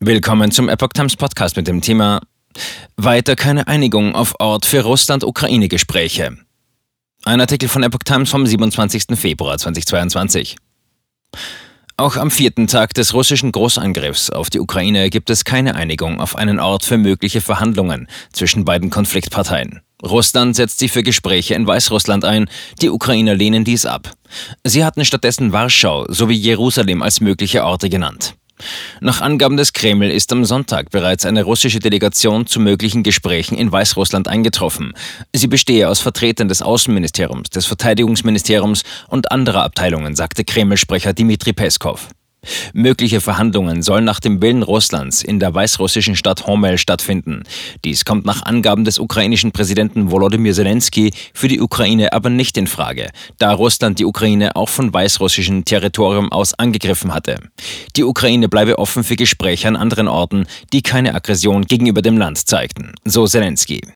Willkommen zum Epoch Times Podcast mit dem Thema Weiter keine Einigung auf Ort für Russland-Ukraine-Gespräche. Ein Artikel von Epoch Times vom 27. Februar 2022. Auch am vierten Tag des russischen Großangriffs auf die Ukraine gibt es keine Einigung auf einen Ort für mögliche Verhandlungen zwischen beiden Konfliktparteien. Russland setzt sich für Gespräche in Weißrussland ein, die Ukrainer lehnen dies ab. Sie hatten stattdessen Warschau sowie Jerusalem als mögliche Orte genannt. Nach Angaben des Kreml ist am Sonntag bereits eine russische Delegation zu möglichen Gesprächen in Weißrussland eingetroffen. Sie bestehe aus Vertretern des Außenministeriums, des Verteidigungsministeriums und anderer Abteilungen, sagte Kreml-Sprecher Dmitri Peskov. Mögliche Verhandlungen sollen nach dem Willen Russlands in der weißrussischen Stadt Homel stattfinden. Dies kommt nach Angaben des ukrainischen Präsidenten Volodymyr Zelensky für die Ukraine aber nicht in Frage, da Russland die Ukraine auch von weißrussischem Territorium aus angegriffen hatte. Die Ukraine bleibe offen für Gespräche an anderen Orten, die keine Aggression gegenüber dem Land zeigten, so Zelensky.